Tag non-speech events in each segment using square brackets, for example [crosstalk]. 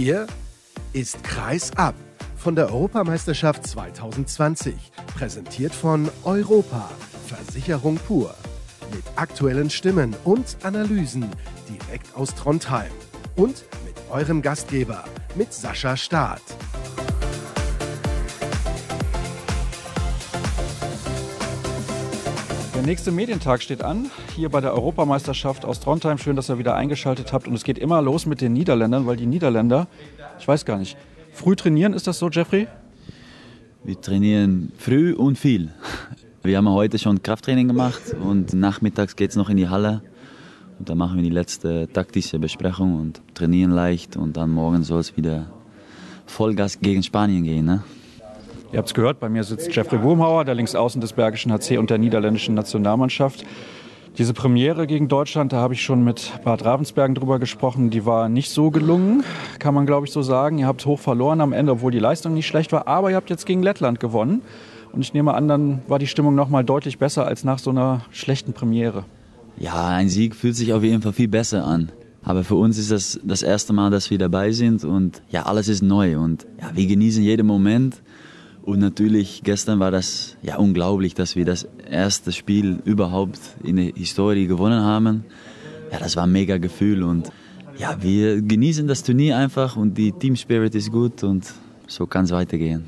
Hier ist Kreis ab von der Europameisterschaft 2020. Präsentiert von Europa, Versicherung pur. Mit aktuellen Stimmen und Analysen direkt aus Trondheim. Und mit eurem Gastgeber, mit Sascha Staat. Der nächste Medientag steht an, hier bei der Europameisterschaft aus Trondheim. Schön, dass ihr wieder eingeschaltet habt. Und es geht immer los mit den Niederländern, weil die Niederländer, ich weiß gar nicht, früh trainieren, ist das so, Jeffrey? Wir trainieren früh und viel. Wir haben heute schon Krafttraining gemacht und nachmittags geht es noch in die Halle. Und dann machen wir die letzte taktische Besprechung und trainieren leicht. Und dann morgen soll es wieder Vollgas gegen Spanien gehen. Ne? Ihr habt es gehört, bei mir sitzt Jeffrey Wurmhauer, der Linksaußen des Bergischen HC und der niederländischen Nationalmannschaft. Diese Premiere gegen Deutschland, da habe ich schon mit Bad Ravensbergen drüber gesprochen, die war nicht so gelungen, kann man glaube ich so sagen. Ihr habt hoch verloren am Ende, obwohl die Leistung nicht schlecht war, aber ihr habt jetzt gegen Lettland gewonnen. Und ich nehme an, dann war die Stimmung noch mal deutlich besser als nach so einer schlechten Premiere. Ja, ein Sieg fühlt sich auf jeden Fall viel besser an. Aber für uns ist das das erste Mal, dass wir dabei sind und ja, alles ist neu und ja, wir genießen jeden Moment. Und natürlich, gestern war das ja unglaublich, dass wir das erste Spiel überhaupt in der Historie gewonnen haben. Ja, das war ein mega Gefühl und ja, wir genießen das Turnier einfach und die Team Spirit ist gut und so kann es weitergehen.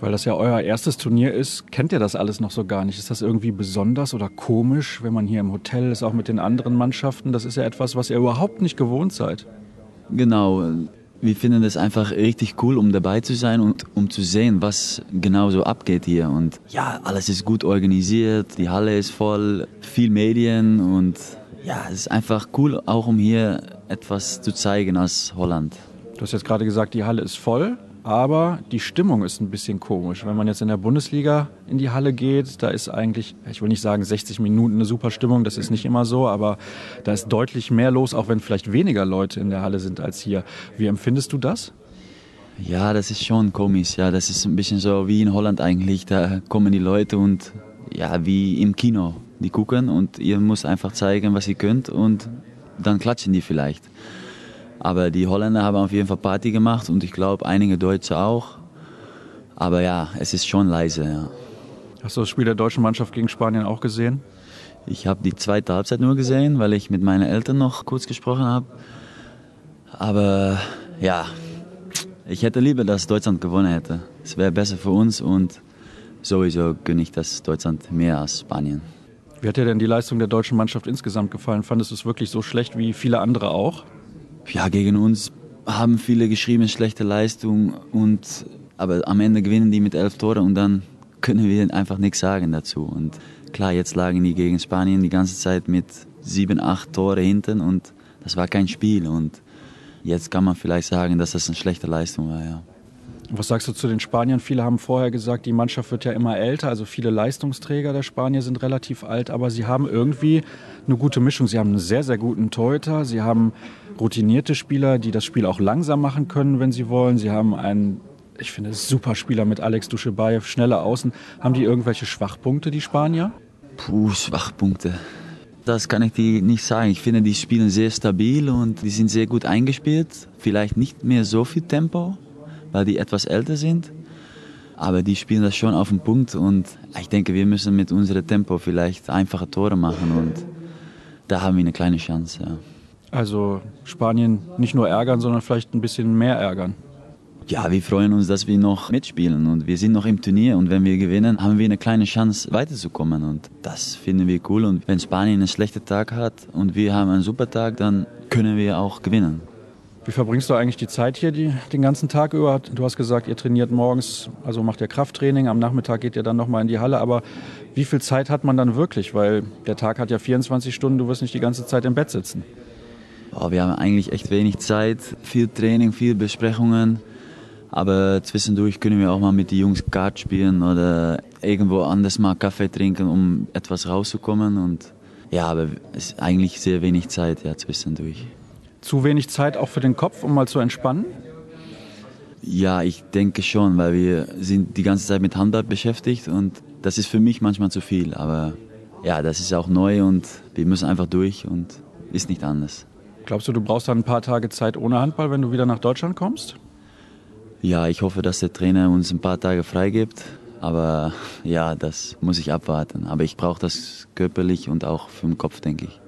Weil das ja euer erstes Turnier ist, kennt ihr das alles noch so gar nicht. Ist das irgendwie besonders oder komisch, wenn man hier im Hotel ist, auch mit den anderen Mannschaften? Das ist ja etwas, was ihr überhaupt nicht gewohnt seid. Genau, wir finden es einfach richtig cool, um dabei zu sein und um zu sehen, was genau so abgeht hier. Und ja, alles ist gut organisiert, die Halle ist voll, viel Medien und ja, es ist einfach cool, auch um hier etwas zu zeigen aus Holland. Du hast jetzt gerade gesagt, die Halle ist voll aber die Stimmung ist ein bisschen komisch. Wenn man jetzt in der Bundesliga in die Halle geht, da ist eigentlich, ich will nicht sagen 60 Minuten eine super Stimmung, das ist nicht immer so, aber da ist deutlich mehr los, auch wenn vielleicht weniger Leute in der Halle sind als hier. Wie empfindest du das? Ja, das ist schon komisch. Ja, das ist ein bisschen so wie in Holland eigentlich. Da kommen die Leute und ja, wie im Kino. Die gucken und ihr müsst einfach zeigen, was ihr könnt und dann klatschen die vielleicht. Aber die Holländer haben auf jeden Fall Party gemacht und ich glaube einige Deutsche auch. Aber ja, es ist schon leise. Ja. Hast du das Spiel der deutschen Mannschaft gegen Spanien auch gesehen? Ich habe die zweite Halbzeit nur gesehen, weil ich mit meinen Eltern noch kurz gesprochen habe. Aber ja, ich hätte lieber, dass Deutschland gewonnen hätte. Es wäre besser für uns und sowieso gönne ich das Deutschland mehr als Spanien. Wie hat dir denn die Leistung der deutschen Mannschaft insgesamt gefallen? Fandest du es wirklich so schlecht wie viele andere auch? Ja, gegen uns haben viele geschrieben, schlechte Leistung, und, aber am Ende gewinnen die mit elf Toren und dann können wir einfach nichts sagen dazu. Und klar, jetzt lagen die gegen Spanien die ganze Zeit mit sieben, acht Tore hinten und das war kein Spiel. Und jetzt kann man vielleicht sagen, dass das eine schlechte Leistung war, ja. Was sagst du zu den Spaniern? Viele haben vorher gesagt, die Mannschaft wird ja immer älter. Also viele Leistungsträger der Spanier sind relativ alt, aber sie haben irgendwie eine gute Mischung. Sie haben einen sehr, sehr guten Torhüter. Sie haben routinierte Spieler, die das Spiel auch langsam machen können, wenn sie wollen. Sie haben einen, ich finde, super Spieler mit Alex Duschebaev, schnelle Außen. Haben die irgendwelche Schwachpunkte, die Spanier? Puh, Schwachpunkte. Das kann ich dir nicht sagen. Ich finde, die spielen sehr stabil und die sind sehr gut eingespielt. Vielleicht nicht mehr so viel Tempo, weil die etwas älter sind. Aber die spielen das schon auf den Punkt und ich denke, wir müssen mit unserem Tempo vielleicht einfache Tore machen und da haben wir eine kleine Chance. Ja. Also Spanien nicht nur ärgern, sondern vielleicht ein bisschen mehr ärgern. Ja, wir freuen uns, dass wir noch mitspielen und wir sind noch im Turnier und wenn wir gewinnen, haben wir eine kleine Chance weiterzukommen und das finden wir cool und wenn Spanien einen schlechten Tag hat und wir haben einen super Tag, dann können wir auch gewinnen. Wie verbringst du eigentlich die Zeit hier die, den ganzen Tag über? Du hast gesagt, ihr trainiert morgens, also macht ihr Krafttraining, am Nachmittag geht ihr dann nochmal in die Halle, aber wie viel Zeit hat man dann wirklich? Weil der Tag hat ja 24 Stunden, du wirst nicht die ganze Zeit im Bett sitzen. Oh, wir haben eigentlich echt wenig Zeit, viel Training, viel Besprechungen. Aber zwischendurch können wir auch mal mit den Jungs Kart spielen oder irgendwo anders mal Kaffee trinken, um etwas rauszukommen. Und ja, aber es ist eigentlich sehr wenig Zeit ja, zwischendurch. Zu wenig Zeit auch für den Kopf, um mal zu entspannen? Ja, ich denke schon, weil wir sind die ganze Zeit mit Handball beschäftigt und das ist für mich manchmal zu viel. Aber ja, das ist auch neu und wir müssen einfach durch und ist nicht anders. Glaubst du, du brauchst dann ein paar Tage Zeit ohne Handball, wenn du wieder nach Deutschland kommst? Ja, ich hoffe, dass der Trainer uns ein paar Tage freigibt. Aber [laughs] ja, das muss ich abwarten. Aber ich brauche das körperlich und auch für den Kopf, denke ich.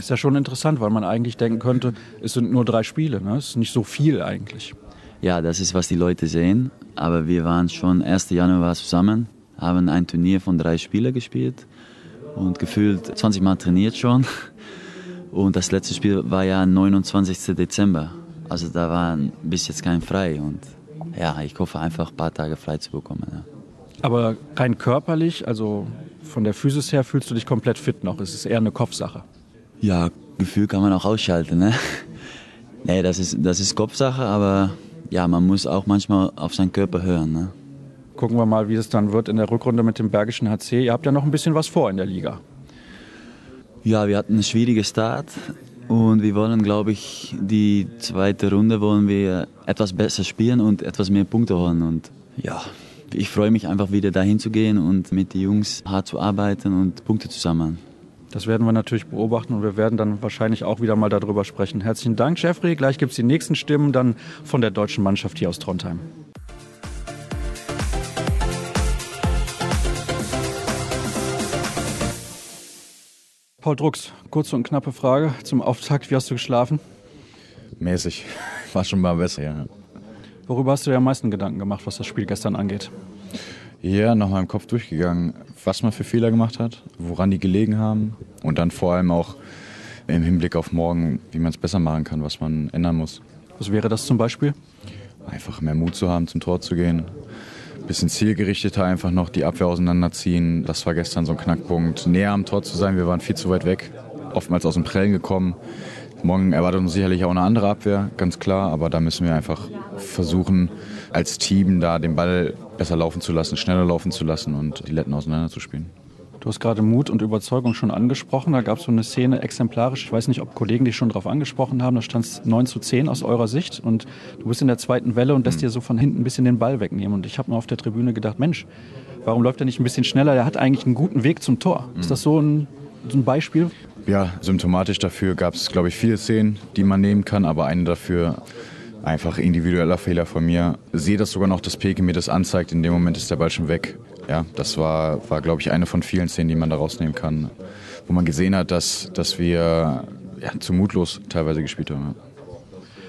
Ist ja schon interessant, weil man eigentlich denken könnte, es sind nur drei Spiele. Ne? Es ist nicht so viel eigentlich. Ja, das ist, was die Leute sehen. Aber wir waren schon 1. Januar zusammen, haben ein Turnier von drei Spielen gespielt und gefühlt 20 Mal trainiert schon. Und das letzte Spiel war ja 29. Dezember. Also da war bis jetzt kein frei. Und ja, ich hoffe einfach ein paar Tage frei zu bekommen. Ja. Aber rein körperlich, also von der Physis her, fühlst du dich komplett fit noch? Es ist eher eine Kopfsache. Ja, Gefühl kann man auch ausschalten. Ne? [laughs] Nee, das ist, das ist Kopfsache, aber ja, man muss auch manchmal auf seinen Körper hören. Ne? Gucken wir mal, wie es dann wird in der Rückrunde mit dem Bergischen HC. Ihr habt ja noch ein bisschen was vor in der Liga. Ja, wir hatten einen schwierigen Start und wir wollen, glaube ich, die zweite Runde wollen wir etwas besser spielen und etwas mehr Punkte holen. Und ja, ich freue mich einfach wieder dahin zu gehen und mit den Jungs hart zu arbeiten und Punkte zu sammeln. Das werden wir natürlich beobachten und wir werden dann wahrscheinlich auch wieder mal darüber sprechen. Herzlichen Dank, Jeffrey. Gleich gibt es die nächsten Stimmen dann von der deutschen Mannschaft hier aus Trondheim. Paul Drucks, kurze und knappe Frage zum Auftakt. Wie hast du geschlafen? Mäßig. War schon mal besser, ja. Worüber hast du dir am meisten Gedanken gemacht, was das Spiel gestern angeht? Ja, nach meinem Kopf durchgegangen, was man für Fehler gemacht hat, woran die gelegen haben und dann vor allem auch im Hinblick auf morgen, wie man es besser machen kann, was man ändern muss. Was wäre das zum Beispiel? Einfach mehr Mut zu haben, zum Tor zu gehen. Bisschen zielgerichteter einfach noch die Abwehr auseinanderziehen. Das war gestern so ein Knackpunkt. Näher am Tor zu sein, wir waren viel zu weit weg. Oftmals aus dem Prellen gekommen. Morgen erwartet uns sicherlich auch eine andere Abwehr, ganz klar. Aber da müssen wir einfach versuchen, als Team da den Ball besser laufen zu lassen, schneller laufen zu lassen und die Letten auseinanderzuspielen. Du hast gerade Mut und Überzeugung schon angesprochen. Da gab es so eine Szene exemplarisch. Ich weiß nicht, ob Kollegen dich schon darauf angesprochen haben. Da stand es 9 zu 10 aus eurer Sicht. Und du bist in der zweiten Welle und lässt mhm. dir so von hinten ein bisschen den Ball wegnehmen. Und ich habe nur auf der Tribüne gedacht, Mensch, warum läuft er nicht ein bisschen schneller? Der hat eigentlich einen guten Weg zum Tor. Mhm. Ist das so ein, so ein Beispiel? Ja, symptomatisch dafür gab es, glaube ich, viele Szenen, die man nehmen kann. Aber eine dafür einfach individueller Fehler von mir. Sehe das sogar noch, dass Peke mir das anzeigt. In dem Moment ist der Ball schon weg ja, das war, war glaube ich, eine von vielen Szenen, die man da rausnehmen kann, wo man gesehen hat, dass, dass wir ja, zu mutlos teilweise gespielt haben.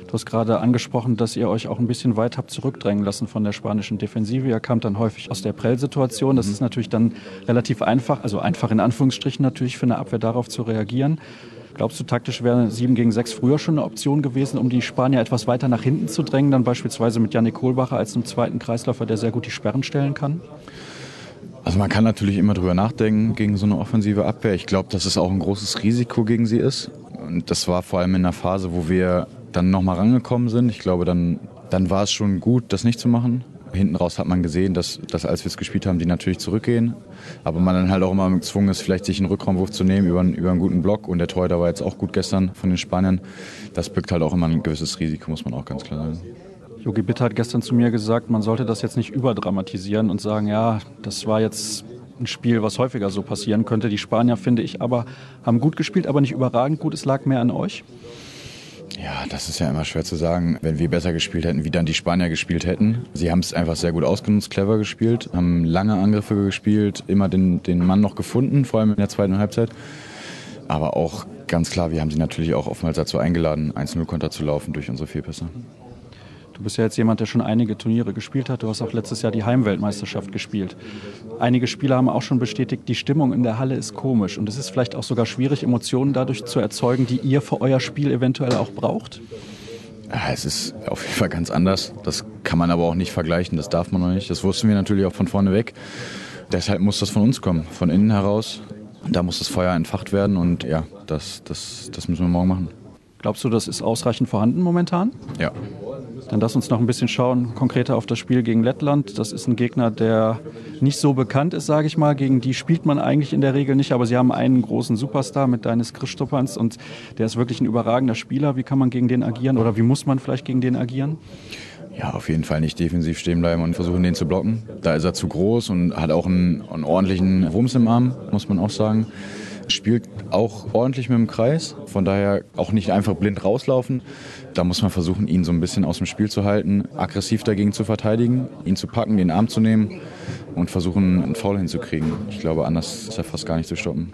Du hast gerade angesprochen, dass ihr euch auch ein bisschen weit habt zurückdrängen lassen von der spanischen Defensive. Ihr kamt dann häufig aus der Prellsituation. Das mhm. ist natürlich dann relativ einfach, also einfach in Anführungsstrichen natürlich für eine Abwehr darauf zu reagieren. Glaubst du, taktisch wäre 7 gegen 6 früher schon eine Option gewesen, um die Spanier etwas weiter nach hinten zu drängen, dann beispielsweise mit Janik Kohlbacher als einem zweiten Kreisläufer, der sehr gut die Sperren stellen kann? Also man kann natürlich immer drüber nachdenken gegen so eine offensive Abwehr. Ich glaube, dass es auch ein großes Risiko gegen sie ist. Und das war vor allem in der Phase, wo wir dann nochmal rangekommen sind. Ich glaube, dann, dann war es schon gut, das nicht zu machen. Hinten raus hat man gesehen, dass, dass als wir es gespielt haben, die natürlich zurückgehen. Aber man dann halt auch immer gezwungen ist, vielleicht sich einen Rückraumwurf zu nehmen über, über einen guten Block. Und der Torhüter war jetzt auch gut gestern von den Spaniern. Das birgt halt auch immer ein gewisses Risiko, muss man auch ganz klar sagen. Jogi Bitt hat gestern zu mir gesagt, man sollte das jetzt nicht überdramatisieren und sagen, ja, das war jetzt ein Spiel, was häufiger so passieren könnte. Die Spanier, finde ich, aber haben gut gespielt, aber nicht überragend gut. Es lag mehr an euch. Ja, das ist ja immer schwer zu sagen. Wenn wir besser gespielt hätten, wie dann die Spanier gespielt hätten. Sie haben es einfach sehr gut ausgenutzt, clever gespielt, haben lange Angriffe gespielt, immer den, den Mann noch gefunden, vor allem in der zweiten Halbzeit. Aber auch ganz klar, wir haben sie natürlich auch oftmals dazu eingeladen, 1-0-Konter zu laufen durch unsere Vierpässe. Du bist ja jetzt jemand, der schon einige Turniere gespielt hat. Du hast auch letztes Jahr die Heimweltmeisterschaft gespielt. Einige Spieler haben auch schon bestätigt, die Stimmung in der Halle ist komisch. Und es ist vielleicht auch sogar schwierig, Emotionen dadurch zu erzeugen, die ihr für euer Spiel eventuell auch braucht. Es ist auf jeden Fall ganz anders. Das kann man aber auch nicht vergleichen. Das darf man noch nicht. Das wussten wir natürlich auch von vorne weg. Deshalb muss das von uns kommen, von innen heraus. Da muss das Feuer entfacht werden und ja, das, das, das müssen wir morgen machen. Glaubst du, das ist ausreichend vorhanden momentan? Ja, dann lass uns noch ein bisschen schauen, konkreter auf das Spiel gegen Lettland. Das ist ein Gegner, der nicht so bekannt ist, sage ich mal. Gegen die spielt man eigentlich in der Regel nicht, aber sie haben einen großen Superstar mit Deines Christopans und der ist wirklich ein überragender Spieler. Wie kann man gegen den agieren oder wie muss man vielleicht gegen den agieren? Ja, auf jeden Fall nicht defensiv stehen bleiben und versuchen, den zu blocken. Da ist er zu groß und hat auch einen, einen ordentlichen Wumms im Arm, muss man auch sagen. Spielt auch ordentlich mit dem Kreis. Von daher auch nicht einfach blind rauslaufen. Da muss man versuchen, ihn so ein bisschen aus dem Spiel zu halten, aggressiv dagegen zu verteidigen, ihn zu packen, den Arm zu nehmen und versuchen, einen Foul hinzukriegen. Ich glaube, anders ist er fast gar nicht zu stoppen.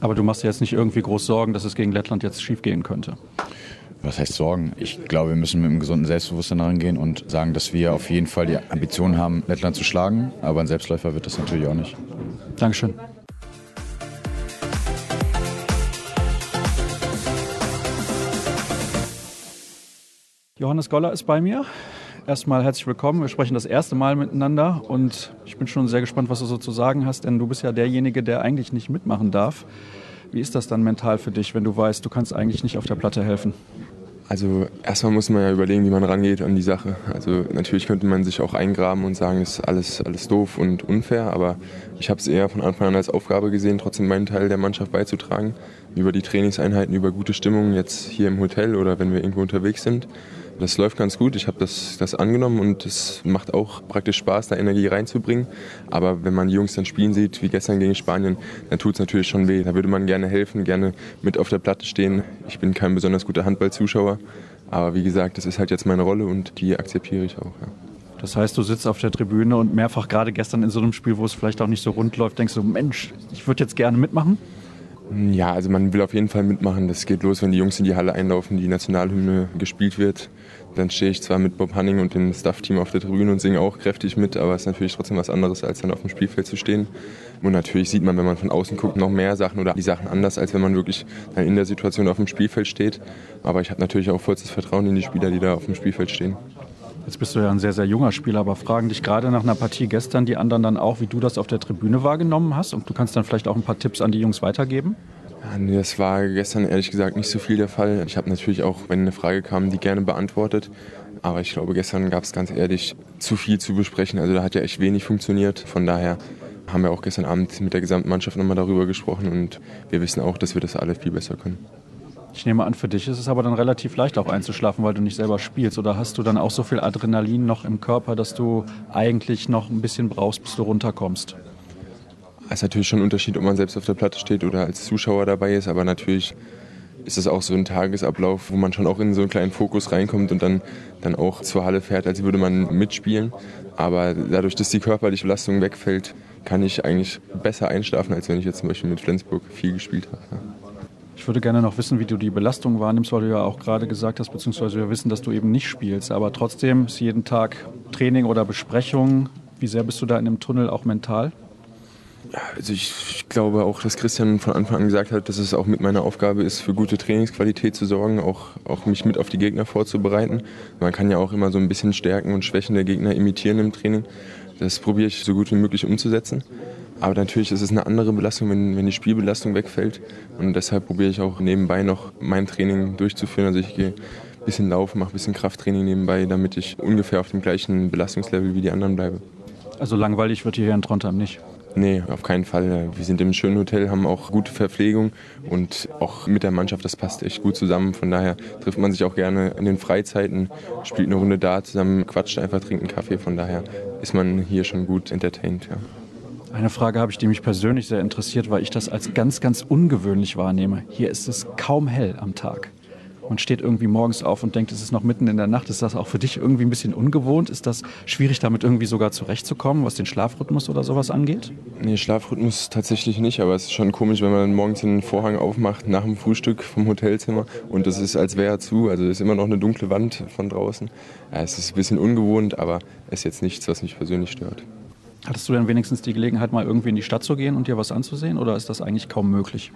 Aber du machst dir jetzt nicht irgendwie groß Sorgen, dass es gegen Lettland jetzt schief gehen könnte? Was heißt Sorgen? Ich glaube, wir müssen mit einem gesunden Selbstbewusstsein herangehen und sagen, dass wir auf jeden Fall die Ambition haben, Lettland zu schlagen. Aber ein Selbstläufer wird das natürlich auch nicht. Dankeschön. Johannes Goller ist bei mir. Erstmal herzlich willkommen. Wir sprechen das erste Mal miteinander und ich bin schon sehr gespannt, was du so zu sagen hast, denn du bist ja derjenige, der eigentlich nicht mitmachen darf. Wie ist das dann mental für dich, wenn du weißt, du kannst eigentlich nicht auf der Platte helfen? Also erstmal muss man ja überlegen, wie man rangeht an die Sache. Also natürlich könnte man sich auch eingraben und sagen, das ist alles, alles doof und unfair, aber ich habe es eher von Anfang an als Aufgabe gesehen, trotzdem meinen Teil der Mannschaft beizutragen. Über die Trainingseinheiten, über gute Stimmung jetzt hier im Hotel oder wenn wir irgendwo unterwegs sind. Das läuft ganz gut. Ich habe das, das angenommen und es macht auch praktisch Spaß, da Energie reinzubringen. Aber wenn man die Jungs dann spielen sieht, wie gestern gegen Spanien, dann tut es natürlich schon weh. Da würde man gerne helfen, gerne mit auf der Platte stehen. Ich bin kein besonders guter Handballzuschauer. Aber wie gesagt, das ist halt jetzt meine Rolle und die akzeptiere ich auch. Ja. Das heißt, du sitzt auf der Tribüne und mehrfach gerade gestern in so einem Spiel, wo es vielleicht auch nicht so rund läuft, denkst du, Mensch, ich würde jetzt gerne mitmachen? Ja, also man will auf jeden Fall mitmachen. Das geht los, wenn die Jungs in die Halle einlaufen, die Nationalhymne gespielt wird. Dann stehe ich zwar mit Bob Hanning und dem Staff-Team auf der Tribüne und singe auch kräftig mit, aber es ist natürlich trotzdem was anderes, als dann auf dem Spielfeld zu stehen. Und natürlich sieht man, wenn man von außen guckt, noch mehr Sachen oder die Sachen anders, als wenn man wirklich dann in der Situation auf dem Spielfeld steht. Aber ich habe natürlich auch vollstes Vertrauen in die Spieler, die da auf dem Spielfeld stehen. Jetzt bist du ja ein sehr, sehr junger Spieler, aber fragen dich gerade nach einer Partie gestern die anderen dann auch, wie du das auf der Tribüne wahrgenommen hast? Und du kannst dann vielleicht auch ein paar Tipps an die Jungs weitergeben? Das war gestern ehrlich gesagt nicht so viel der Fall. Ich habe natürlich auch, wenn eine Frage kam, die gerne beantwortet. Aber ich glaube, gestern gab es ganz ehrlich zu viel zu besprechen. Also da hat ja echt wenig funktioniert. Von daher haben wir auch gestern Abend mit der gesamten Mannschaft nochmal darüber gesprochen und wir wissen auch, dass wir das alle viel besser können. Ich nehme an, für dich ist es aber dann relativ leicht auch einzuschlafen, weil du nicht selber spielst. Oder hast du dann auch so viel Adrenalin noch im Körper, dass du eigentlich noch ein bisschen brauchst, bis du runterkommst? Es ist natürlich schon ein Unterschied, ob man selbst auf der Platte steht oder als Zuschauer dabei ist. Aber natürlich ist es auch so ein Tagesablauf, wo man schon auch in so einen kleinen Fokus reinkommt und dann, dann auch zur Halle fährt, als würde man mitspielen. Aber dadurch, dass die körperliche Belastung wegfällt, kann ich eigentlich besser einschlafen, als wenn ich jetzt zum Beispiel mit Flensburg viel gespielt habe. Ich würde gerne noch wissen, wie du die Belastung wahrnimmst, weil du ja auch gerade gesagt hast, beziehungsweise wir wissen, dass du eben nicht spielst. Aber trotzdem ist jeden Tag Training oder Besprechung. Wie sehr bist du da in dem Tunnel auch mental? Also ich, ich, glaube auch, dass Christian von Anfang an gesagt hat, dass es auch mit meiner Aufgabe ist, für gute Trainingsqualität zu sorgen, auch, auch mich mit auf die Gegner vorzubereiten. Man kann ja auch immer so ein bisschen Stärken und Schwächen der Gegner imitieren im Training. Das probiere ich so gut wie möglich umzusetzen. Aber natürlich ist es eine andere Belastung, wenn, wenn die Spielbelastung wegfällt. Und deshalb probiere ich auch nebenbei noch mein Training durchzuführen. Also ich gehe ein bisschen laufen, mache ein bisschen Krafttraining nebenbei, damit ich ungefähr auf dem gleichen Belastungslevel wie die anderen bleibe. Also langweilig wird hier in Trondheim nicht? Nee, auf keinen Fall. Wir sind im schönen Hotel, haben auch gute Verpflegung und auch mit der Mannschaft, das passt echt gut zusammen. Von daher trifft man sich auch gerne in den Freizeiten, spielt eine Runde da zusammen, quatscht einfach, trinkt einen Kaffee. Von daher ist man hier schon gut entertained. Ja. Eine Frage habe ich, die mich persönlich sehr interessiert, weil ich das als ganz, ganz ungewöhnlich wahrnehme. Hier ist es kaum hell am Tag. Man steht irgendwie morgens auf und denkt, es ist noch mitten in der Nacht. Ist das auch für dich irgendwie ein bisschen ungewohnt? Ist das schwierig, damit irgendwie sogar zurechtzukommen, was den Schlafrhythmus oder sowas angeht? Nee, Schlafrhythmus tatsächlich nicht, aber es ist schon komisch, wenn man morgens den Vorhang aufmacht nach dem Frühstück vom Hotelzimmer und das ist, als wäre er zu. Also es ist immer noch eine dunkle Wand von draußen. Ja, es ist ein bisschen ungewohnt, aber es ist jetzt nichts, was mich persönlich stört. Hattest du denn wenigstens die Gelegenheit, mal irgendwie in die Stadt zu gehen und dir was anzusehen oder ist das eigentlich kaum möglich?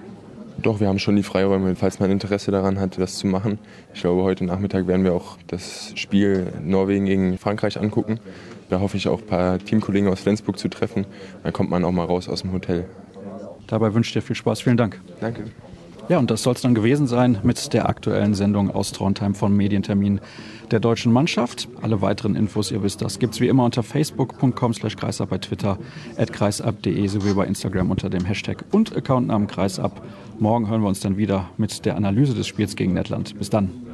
Doch, wir haben schon die Freiräume, falls man Interesse daran hat, das zu machen. Ich glaube, heute Nachmittag werden wir auch das Spiel Norwegen gegen Frankreich angucken. Da hoffe ich auch ein paar Teamkollegen aus Flensburg zu treffen. Dann kommt man auch mal raus aus dem Hotel. Dabei wünsche ich dir viel Spaß. Vielen Dank. Danke. Ja, und das soll es dann gewesen sein mit der aktuellen Sendung aus Trondheim von Medientermin der deutschen Mannschaft. Alle weiteren Infos, ihr wisst das, gibt es wie immer unter facebook.com slash kreisab, bei Twitter at kreisab.de sowie bei Instagram unter dem Hashtag und Accountnamen kreisab. Morgen hören wir uns dann wieder mit der Analyse des Spiels gegen Lettland. Bis dann.